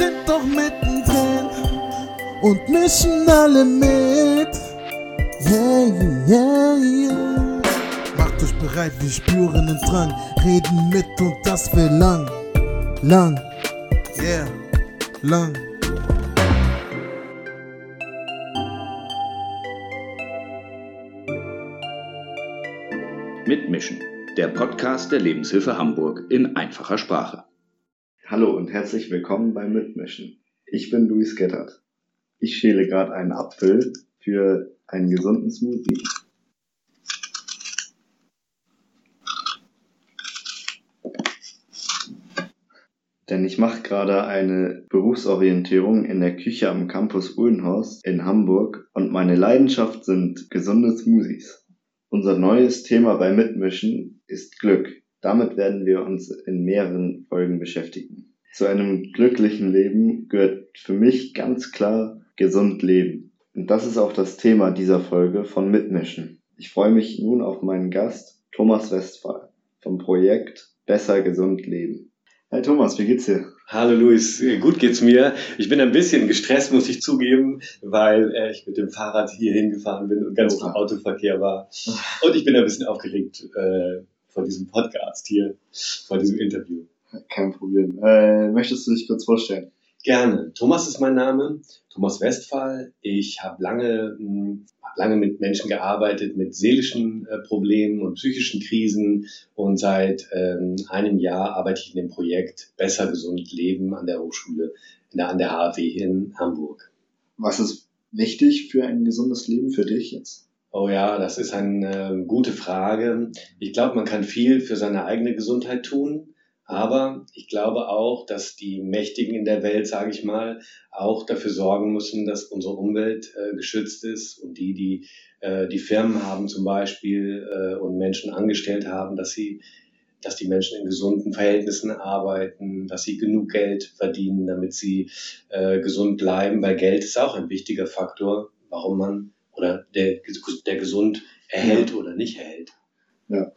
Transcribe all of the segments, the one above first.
sind doch mittendrin und mischen alle mit. Yeah, yeah, yeah. Macht euch bereit, wir spüren den Drang, reden mit und das will lang, lang, yeah, lang. Mitmischen, der Podcast der Lebenshilfe Hamburg in einfacher Sprache. Hallo und herzlich willkommen beim Mitmischen. Ich bin Luis Gettert. Ich schäle gerade einen Apfel für einen gesunden Smoothie. Denn ich mache gerade eine Berufsorientierung in der Küche am Campus Uhlenhorst in Hamburg und meine Leidenschaft sind gesunde Smoothies. Unser neues Thema bei Mitmischen ist Glück. Damit werden wir uns in mehreren Folgen beschäftigen. Zu einem glücklichen Leben gehört für mich ganz klar gesund leben. Und das ist auch das Thema dieser Folge von Mitmischen. Ich freue mich nun auf meinen Gast Thomas Westphal vom Projekt Besser gesund leben. Hi Thomas, wie geht's dir? Hallo Luis, gut geht's mir. Ich bin ein bisschen gestresst, muss ich zugeben, weil äh, ich mit dem Fahrrad hier hingefahren bin und ganz viel Autoverkehr war. Und ich bin ein bisschen aufgeregt äh, vor diesem Podcast hier, vor diesem Interview. Kein Problem. Äh, möchtest du dich kurz vorstellen? Gerne. Thomas ist mein Name, Thomas Westphal. Ich habe lange, hm, hab lange mit Menschen gearbeitet, mit seelischen äh, Problemen und psychischen Krisen. Und seit ähm, einem Jahr arbeite ich in dem Projekt Besser gesund leben an der Hochschule, der, an der HW hier in Hamburg. Was ist wichtig für ein gesundes Leben für dich jetzt? Oh ja, das ist eine äh, gute Frage. Ich glaube, man kann viel für seine eigene Gesundheit tun. Aber ich glaube auch, dass die Mächtigen in der Welt, sage ich mal, auch dafür sorgen müssen, dass unsere Umwelt äh, geschützt ist und die, die äh, die Firmen haben zum Beispiel äh, und Menschen angestellt haben, dass sie dass die Menschen in gesunden Verhältnissen arbeiten, dass sie genug Geld verdienen, damit sie äh, gesund bleiben, weil Geld ist auch ein wichtiger Faktor, warum man oder der, der gesund erhält ja. oder nicht erhält. Ja,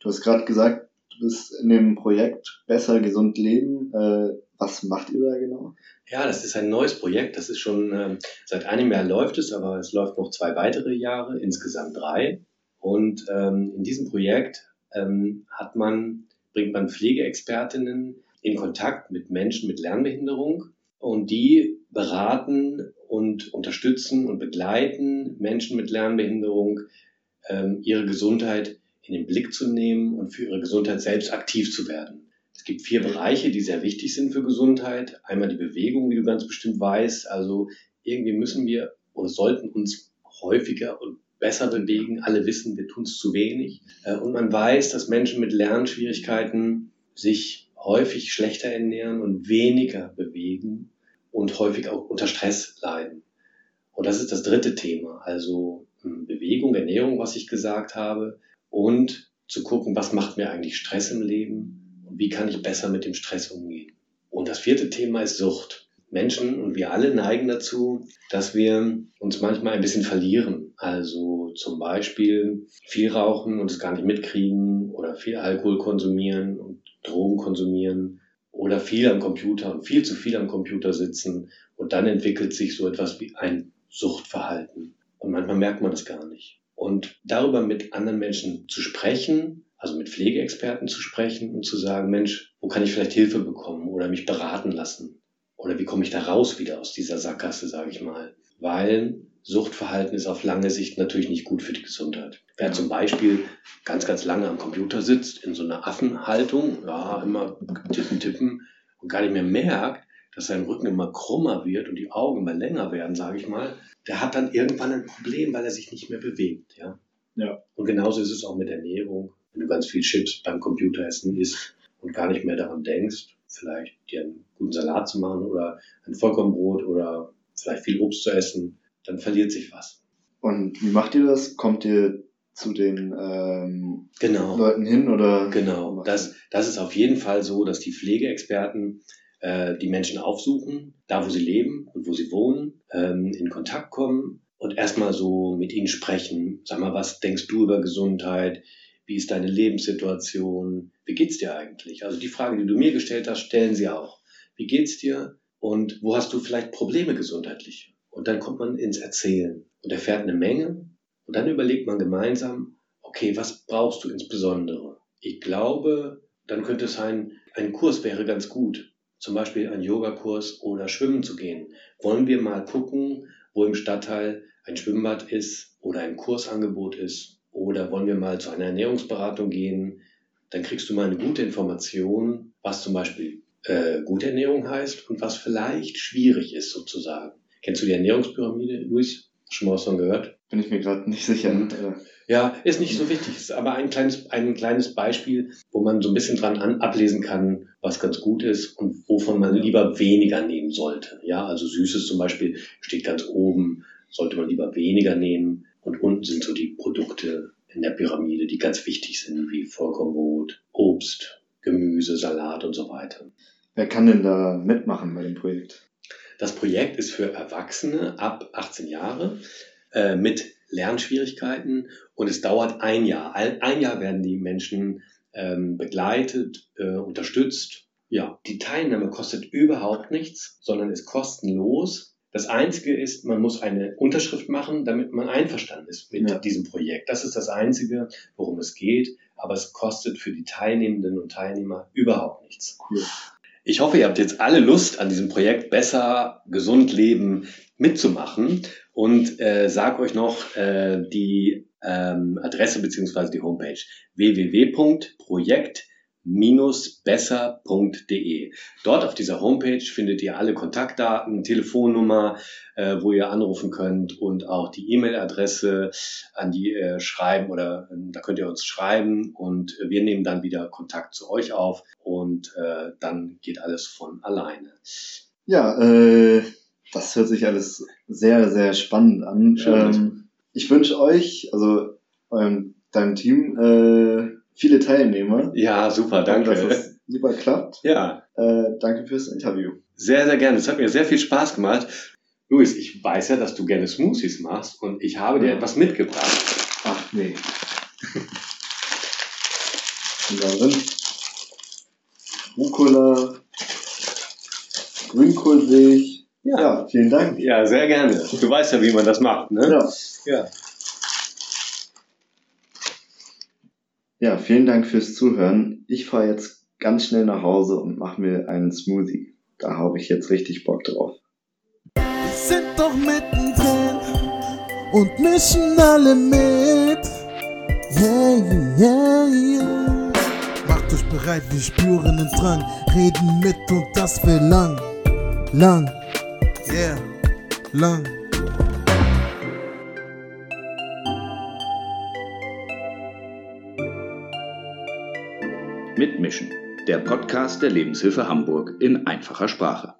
du hast gerade gesagt, Du bist in dem Projekt Besser Gesund Leben. Äh, was macht ihr da genau? Ja, das ist ein neues Projekt. Das ist schon ähm, seit einem Jahr läuft es, aber es läuft noch zwei weitere Jahre, insgesamt drei. Und ähm, in diesem Projekt ähm, hat man, bringt man Pflegeexpertinnen in Kontakt mit Menschen mit Lernbehinderung und die beraten und unterstützen und begleiten Menschen mit Lernbehinderung, ähm, ihre Gesundheit in den Blick zu nehmen und für ihre Gesundheit selbst aktiv zu werden. Es gibt vier Bereiche, die sehr wichtig sind für Gesundheit. Einmal die Bewegung, wie du ganz bestimmt weißt. Also irgendwie müssen wir oder sollten uns häufiger und besser bewegen. Alle wissen, wir tun es zu wenig. Äh, und man weiß, dass Menschen mit Lernschwierigkeiten sich häufig schlechter ernähren und weniger bewegen und häufig auch unter Stress leiden. Und das ist das dritte Thema. Also hm, Bewegung, Ernährung, was ich gesagt habe und zu gucken, was macht mir eigentlich Stress im Leben und wie kann ich besser mit dem Stress umgehen. Und das vierte Thema ist Sucht. Menschen und wir alle neigen dazu, dass wir uns manchmal ein bisschen verlieren. Also zum Beispiel viel rauchen und es gar nicht mitkriegen oder viel Alkohol konsumieren und Drogen konsumieren oder viel am Computer und viel zu viel am Computer sitzen und dann entwickelt sich so etwas wie ein Suchtverhalten. Und manchmal merkt man das gar nicht. Und darüber mit anderen Menschen zu sprechen, also mit Pflegeexperten zu sprechen und zu sagen, Mensch, wo kann ich vielleicht Hilfe bekommen oder mich beraten lassen? Oder wie komme ich da raus wieder aus dieser Sackgasse, sage ich mal? Weil Suchtverhalten ist auf lange Sicht natürlich nicht gut für die Gesundheit. Wer zum Beispiel ganz, ganz lange am Computer sitzt, in so einer Affenhaltung, ja, immer tippen, tippen und gar nicht mehr merkt, dass sein Rücken immer krummer wird und die Augen immer länger werden, sage ich mal, der hat dann irgendwann ein Problem, weil er sich nicht mehr bewegt. Ja? Ja. Und genauso ist es auch mit Ernährung. Wenn du ganz viel Chips beim Computeressen isst und gar nicht mehr daran denkst, vielleicht dir einen guten Salat zu machen oder ein Vollkornbrot oder vielleicht viel Obst zu essen, dann verliert sich was. Und wie macht ihr das? Kommt ihr zu den ähm, genau. Leuten hin oder? Genau. Das, das ist auf jeden Fall so, dass die Pflegeexperten äh, die Menschen aufsuchen, da wo sie leben und wo sie wohnen, ähm, in Kontakt kommen und erstmal so mit ihnen sprechen. Sag mal, was denkst du über Gesundheit? Wie ist deine Lebenssituation? Wie geht's dir eigentlich? Also die Frage, die du mir gestellt hast, stellen sie auch. Wie geht's dir? Und wo hast du vielleicht Probleme gesundheitlich? Und dann kommt man ins Erzählen und erfährt eine Menge. Und dann überlegt man gemeinsam, okay, was brauchst du insbesondere? Ich glaube, dann könnte es sein, ein Kurs wäre ganz gut. Zum Beispiel ein Yogakurs oder schwimmen zu gehen. Wollen wir mal gucken, wo im Stadtteil ein Schwimmbad ist oder ein Kursangebot ist? Oder wollen wir mal zu einer Ernährungsberatung gehen? Dann kriegst du mal eine gute Information, was zum Beispiel äh, gute Ernährung heißt und was vielleicht schwierig ist sozusagen. Kennst du die Ernährungspyramide, Luis? Schon mal was von gehört? Bin ich mir gerade nicht sicher. Mhm. Ja, ist nicht so wichtig, ist aber ein kleines, ein kleines Beispiel, wo man so ein bisschen dran an, ablesen kann, was ganz gut ist und wovon man lieber weniger nehmen sollte. Ja, also Süßes zum Beispiel steht ganz oben, sollte man lieber weniger nehmen. Und unten sind so die Produkte in der Pyramide, die ganz wichtig sind, wie Vollkornbrot, Obst, Gemüse, Salat und so weiter. Wer kann denn da mitmachen bei dem Projekt? Das Projekt ist für Erwachsene ab 18 Jahre äh, mit Lernschwierigkeiten und es dauert ein Jahr. Ein Jahr werden die Menschen ähm, begleitet, äh, unterstützt. Ja, die Teilnahme kostet überhaupt nichts, sondern ist kostenlos. Das Einzige ist, man muss eine Unterschrift machen, damit man einverstanden ist mit ja. diesem Projekt. Das ist das Einzige, worum es geht. Aber es kostet für die Teilnehmenden und Teilnehmer überhaupt nichts. Cool. Ich hoffe, ihr habt jetzt alle Lust, an diesem Projekt besser, gesund leben mitzumachen. Und äh, sag euch noch äh, die ähm, Adresse beziehungsweise die Homepage www.projekt besser.de. Dort auf dieser Homepage findet ihr alle Kontaktdaten, Telefonnummer, äh, wo ihr anrufen könnt und auch die E-Mail-Adresse, an die ihr schreiben oder äh, da könnt ihr uns schreiben und wir nehmen dann wieder Kontakt zu euch auf und äh, dann geht alles von alleine. Ja, äh, das hört sich alles sehr, sehr spannend an. Ähm, ich wünsche euch, also eurem, deinem Team, äh, viele Teilnehmer. Ja, super, danke. Dass es super klappt. Ja. Äh, danke fürs Interview. Sehr, sehr gerne. Es hat mir sehr viel Spaß gemacht. Luis, ich weiß ja, dass du gerne Smoothies machst und ich habe dir etwas mitgebracht. Ach nee. und da drin Rucola, Grünkohl sehe ich. Ja. ja, vielen Dank. Ja, sehr gerne. Du weißt ja, wie man das macht, ne? Ja. Ja. Ja, vielen Dank fürs Zuhören. Ich fahre jetzt ganz schnell nach Hause und mache mir einen Smoothie. Da habe ich jetzt richtig Bock drauf. Wir sind doch mittendrin und mischen alle mit. Yeah, yeah, yeah. Macht euch bereit, wir spüren den Drang, reden mit und das will lang, lang, yeah, lang. Mitmischen, der Podcast der Lebenshilfe Hamburg in einfacher Sprache.